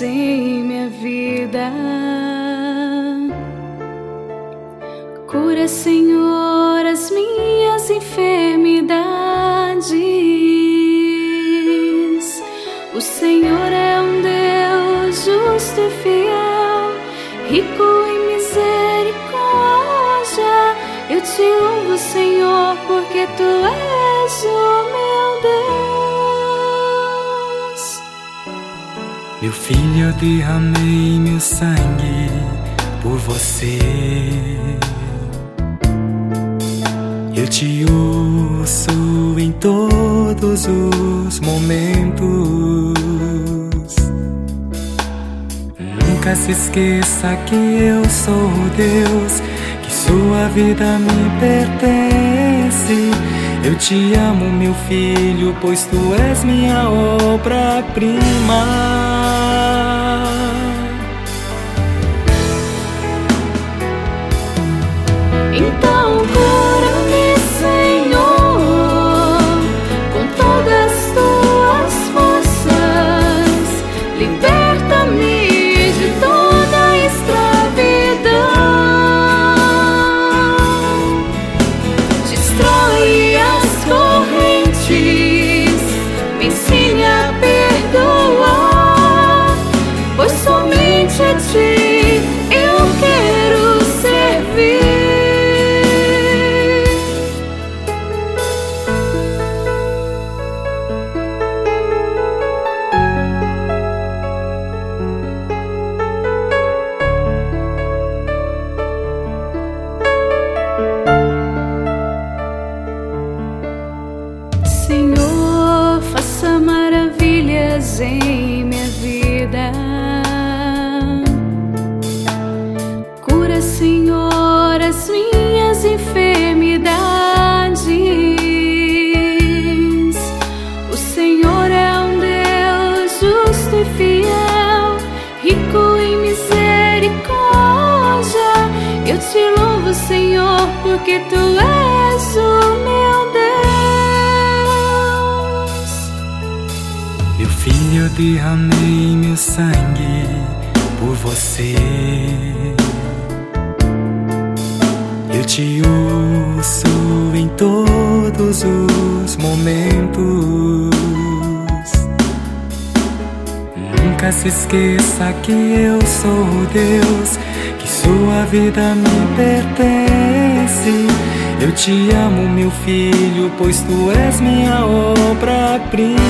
Em minha vida. Cura, Senhor, as minhas enfermidades. O Senhor é um Deus justo e fiel, rico em misericórdia. Eu te louvo, Senhor, porque tu és o meu Meu filho, eu derramei meu sangue por você. Eu te ouço em todos os momentos. Nunca se esqueça que eu sou Deus, que sua vida me pertence. Eu te amo, meu filho, pois tu és minha obra-prima. em Senhor, as minhas enfermidades. O Senhor é um Deus justo e fiel, rico em misericórdia. Eu te louvo, Senhor, porque tu és o meu Filho, eu derramei meu sangue por você. Eu te ouço em todos os momentos. Nunca se esqueça que eu sou Deus, que sua vida me pertence. Eu te amo, meu filho, pois tu és minha obra-prima.